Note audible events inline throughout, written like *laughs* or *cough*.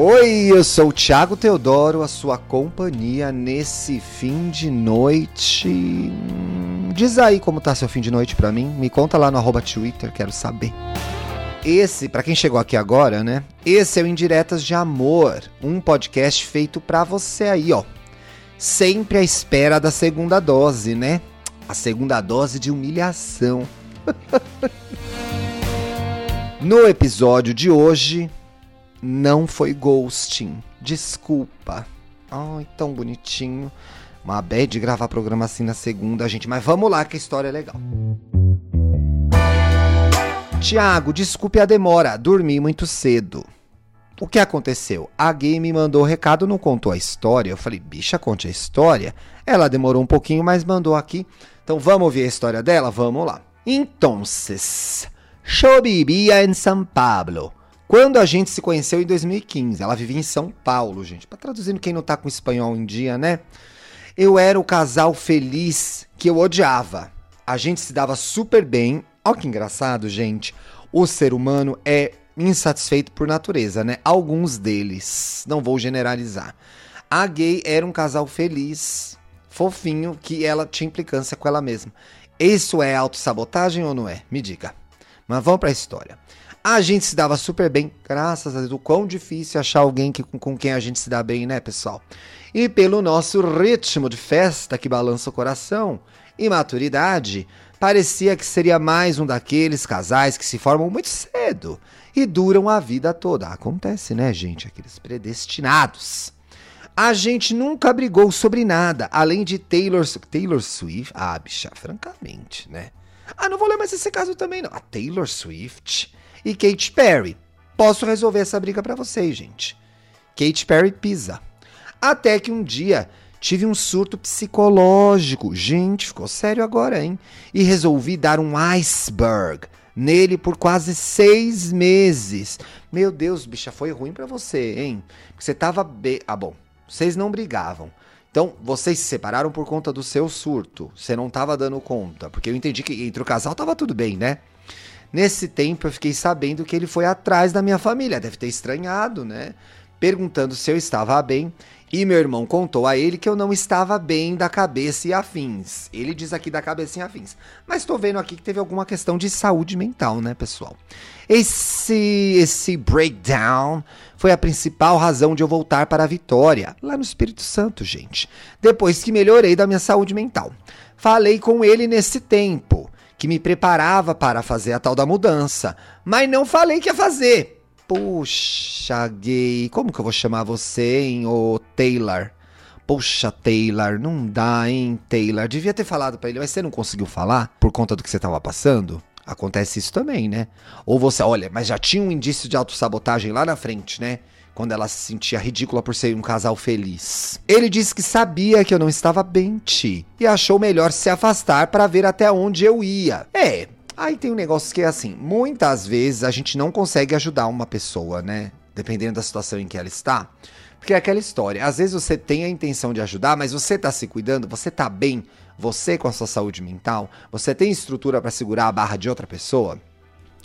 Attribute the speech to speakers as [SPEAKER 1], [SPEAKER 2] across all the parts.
[SPEAKER 1] Oi, eu sou o Thiago Teodoro, a sua companhia nesse fim de noite. Diz aí como tá seu fim de noite pra mim, me conta lá no arroba Twitter, quero saber. Esse, pra quem chegou aqui agora, né? Esse é o Indiretas de Amor, um podcast feito pra você aí, ó. Sempre à espera da segunda dose, né? A segunda dose de humilhação. *laughs* no episódio de hoje, não foi ghosting. Desculpa. Ai, tão bonitinho. Uma bad gravar programa assim na segunda, gente. Mas vamos lá que a história é legal. Tiago, desculpe a demora. Dormi muito cedo. O que aconteceu? A gay me mandou o recado, não contou a história. Eu falei, bicha, conte a história. Ela demorou um pouquinho, mas mandou aqui. Então vamos ouvir a história dela? Vamos lá. Entonces, yo vivia em São Paulo. Quando a gente se conheceu em 2015, ela vivia em São Paulo, gente. Para traduzindo quem não tá com espanhol em dia, né? Eu era o casal feliz que eu odiava. A gente se dava super bem. Olha que engraçado, gente. O ser humano é insatisfeito por natureza, né? Alguns deles. Não vou generalizar. A gay era um casal feliz, fofinho, que ela tinha implicância com ela mesma. Isso é autossabotagem ou não é? Me diga. Mas vamos pra história. A gente se dava super bem, graças a Deus. O quão difícil achar alguém que, com, quem a gente se dá bem, né, pessoal? E pelo nosso ritmo de festa que balança o coração e maturidade, parecia que seria mais um daqueles casais que se formam muito cedo e duram a vida toda. Acontece, né, gente? Aqueles predestinados. A gente nunca brigou sobre nada, além de Taylor, Taylor Swift. Ah, bicha, francamente, né? Ah, não vou ler mais esse caso também, não. A Taylor Swift e Katy Perry. Posso resolver essa briga para vocês, gente. Katy Perry pisa. Até que um dia tive um surto psicológico. Gente, ficou sério agora, hein? E resolvi dar um iceberg nele por quase seis meses. Meu Deus, bicha, foi ruim para você, hein? Porque você tava. Ah, bom, vocês não brigavam. Então, vocês se separaram por conta do seu surto. Você não tava dando conta. Porque eu entendi que entre o casal tava tudo bem, né? Nesse tempo eu fiquei sabendo que ele foi atrás da minha família. Deve ter estranhado, né? Perguntando se eu estava bem. E meu irmão contou a ele que eu não estava bem da cabeça e afins. Ele diz aqui da cabeça e afins. Mas tô vendo aqui que teve alguma questão de saúde mental, né, pessoal? Esse, esse breakdown foi a principal razão de eu voltar para a Vitória, lá no Espírito Santo, gente. Depois que melhorei da minha saúde mental. Falei com ele nesse tempo, que me preparava para fazer a tal da mudança, mas não falei que ia fazer. Puxa, gay, como que eu vou chamar você, hein, ô Taylor? Poxa, Taylor, não dá, hein, Taylor? Devia ter falado para ele, mas você não conseguiu falar por conta do que você tava passando? Acontece isso também, né? Ou você, olha, mas já tinha um indício de autossabotagem lá na frente, né? Quando ela se sentia ridícula por ser um casal feliz. Ele disse que sabia que eu não estava bem, Ti, e achou melhor se afastar para ver até onde eu ia. É, Aí tem um negócio que é assim, muitas vezes a gente não consegue ajudar uma pessoa, né? Dependendo da situação em que ela está. Porque é aquela história, às vezes você tem a intenção de ajudar, mas você tá se cuidando, você tá bem, você com a sua saúde mental, você tem estrutura para segurar a barra de outra pessoa?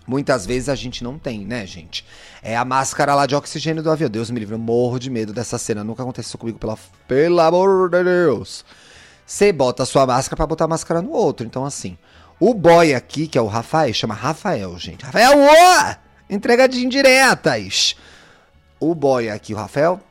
[SPEAKER 1] Muitas vezes a gente não tem, né, gente? É a máscara lá de oxigênio do avião. Deus me livre, eu morro de medo dessa cena. Nunca aconteceu comigo, pela... pelo amor de Deus. Você bota a sua máscara para botar a máscara no outro. Então, assim, o boy aqui, que é o Rafael, chama Rafael, gente. Rafael, ô! Entrega de indiretas. O boy aqui, o Rafael,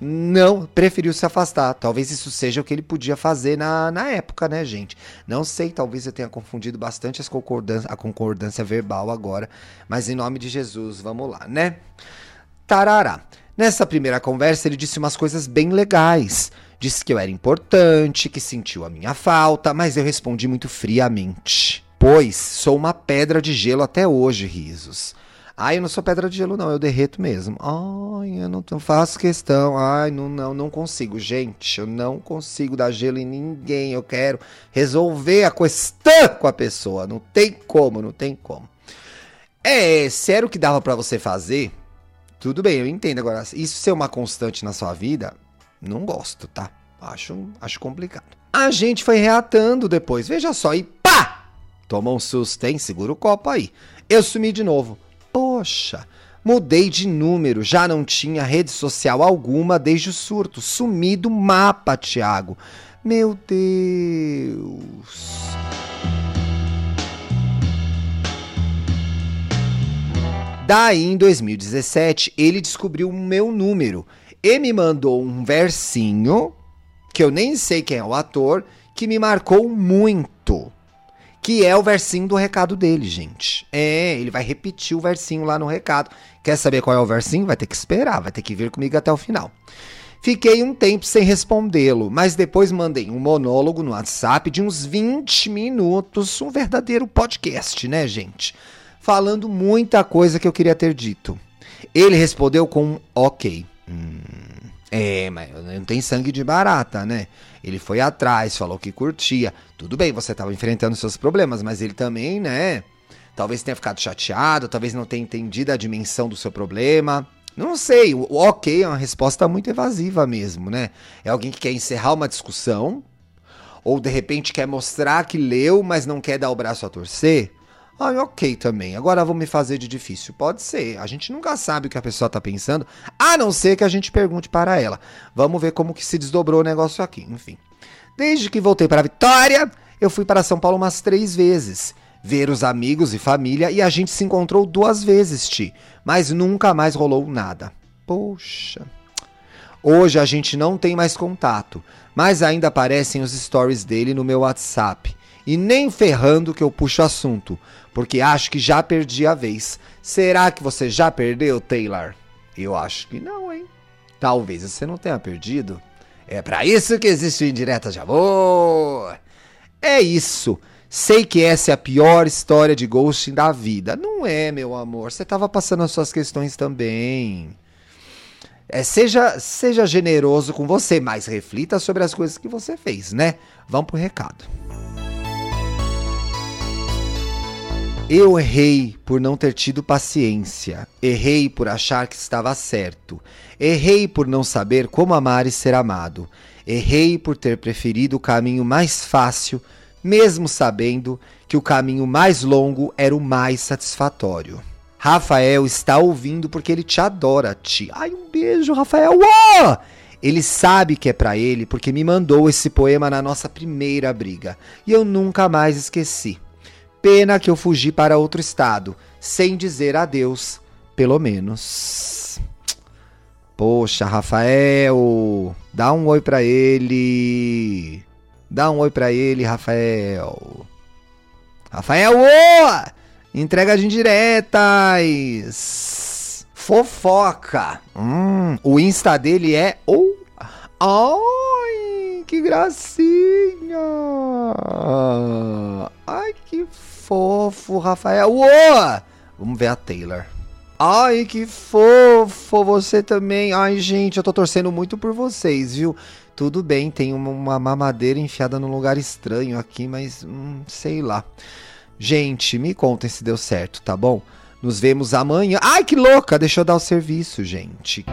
[SPEAKER 1] não preferiu se afastar. Talvez isso seja o que ele podia fazer na, na época, né, gente? Não sei, talvez eu tenha confundido bastante as concordância, a concordância verbal agora. Mas em nome de Jesus, vamos lá, né? Tarará. Nessa primeira conversa, ele disse umas coisas bem legais. Disse que eu era importante, que sentiu a minha falta, mas eu respondi muito friamente. Pois sou uma pedra de gelo até hoje, risos. Ai, eu não sou pedra de gelo, não, eu derreto mesmo. Ai, eu não, faço questão. Ai, não, não, não consigo. Gente, eu não consigo dar gelo em ninguém. Eu quero resolver a questão com a pessoa. Não tem como, não tem como. É, se era o que dava para você fazer, tudo bem, eu entendo. Agora, isso ser uma constante na sua vida, não gosto, tá? Acho, acho complicado. A gente foi reatando depois, veja só, e pá! Toma um susto, hein? Segura o copo aí. Eu sumi de novo. Poxa, Mudei de número, já não tinha rede social alguma desde o surto. Sumi do mapa, Thiago. Meu Deus. Daí, em 2017, ele descobriu o meu número e me mandou um versinho, que eu nem sei quem é o ator, que me marcou muito. Que é o versinho do recado dele, gente. É, ele vai repetir o versinho lá no recado. Quer saber qual é o versinho? Vai ter que esperar, vai ter que vir comigo até o final. Fiquei um tempo sem respondê-lo, mas depois mandei um monólogo no WhatsApp de uns 20 minutos, um verdadeiro podcast, né, gente? Falando muita coisa que eu queria ter dito. Ele respondeu com um ok. Hum, é, mas não tem sangue de barata, né? Ele foi atrás, falou que curtia. Tudo bem, você estava enfrentando seus problemas, mas ele também, né? Talvez tenha ficado chateado, talvez não tenha entendido a dimensão do seu problema. Não sei, o ok é uma resposta muito evasiva mesmo, né? É alguém que quer encerrar uma discussão, ou de repente quer mostrar que leu, mas não quer dar o braço a torcer. Ah, ok também. Agora vou me fazer de difícil. Pode ser. A gente nunca sabe o que a pessoa tá pensando, a não ser que a gente pergunte para ela. Vamos ver como que se desdobrou o negócio aqui. Enfim. Desde que voltei para Vitória, eu fui para São Paulo umas três vezes ver os amigos e família e a gente se encontrou duas vezes, Ti, mas nunca mais rolou nada. Poxa. Hoje a gente não tem mais contato, mas ainda aparecem os stories dele no meu WhatsApp. E nem ferrando que eu puxo assunto, porque acho que já perdi a vez. Será que você já perdeu, Taylor? Eu acho que não, hein? Talvez você não tenha perdido. É para isso que existe o Indireta de Amor. É isso. Sei que essa é a pior história de ghosting da vida. Não é, meu amor. Você estava passando as suas questões também. É, seja, seja generoso com você, mas reflita sobre as coisas que você fez, né? Vamos pro recado. Eu errei por não ter tido paciência. Errei por achar que estava certo. Errei por não saber como amar e ser amado. Errei por ter preferido o caminho mais fácil mesmo sabendo que o caminho mais longo era o mais satisfatório. Rafael está ouvindo porque ele te adora, Ti. Ai, um beijo, Rafael. Oh! Ele sabe que é para ele porque me mandou esse poema na nossa primeira briga e eu nunca mais esqueci. Pena que eu fugi para outro estado, sem dizer adeus, pelo menos. Poxa, Rafael, dá um oi para ele. Dá um oi pra ele, Rafael. Rafael! Entrega de indiretas. Fofoca. Hum, o Insta dele é o. Ai, que gracinha. Fofo, Rafael. Ô! Vamos ver a Taylor. Ai, que fofo você também. Ai, gente, eu tô torcendo muito por vocês, viu? Tudo bem, tem uma, mamadeira enfiada num lugar estranho aqui, mas hum, sei lá. Gente, me contem se deu certo, tá bom? Nos vemos amanhã. Ai, que louca! Deixa eu dar o serviço, gente.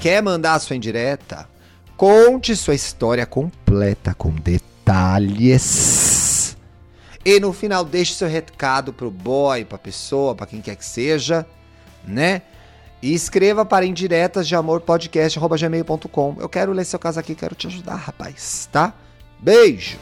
[SPEAKER 1] Quer mandar sua indireta? Conte sua história completa com detalhes. E no final deixe seu recado pro boy, pra pessoa, pra quem quer que seja, né? E escreva para indiretas de amor podcast gmail.com. Eu quero ler seu caso aqui, quero te ajudar, rapaz, tá? Beijo!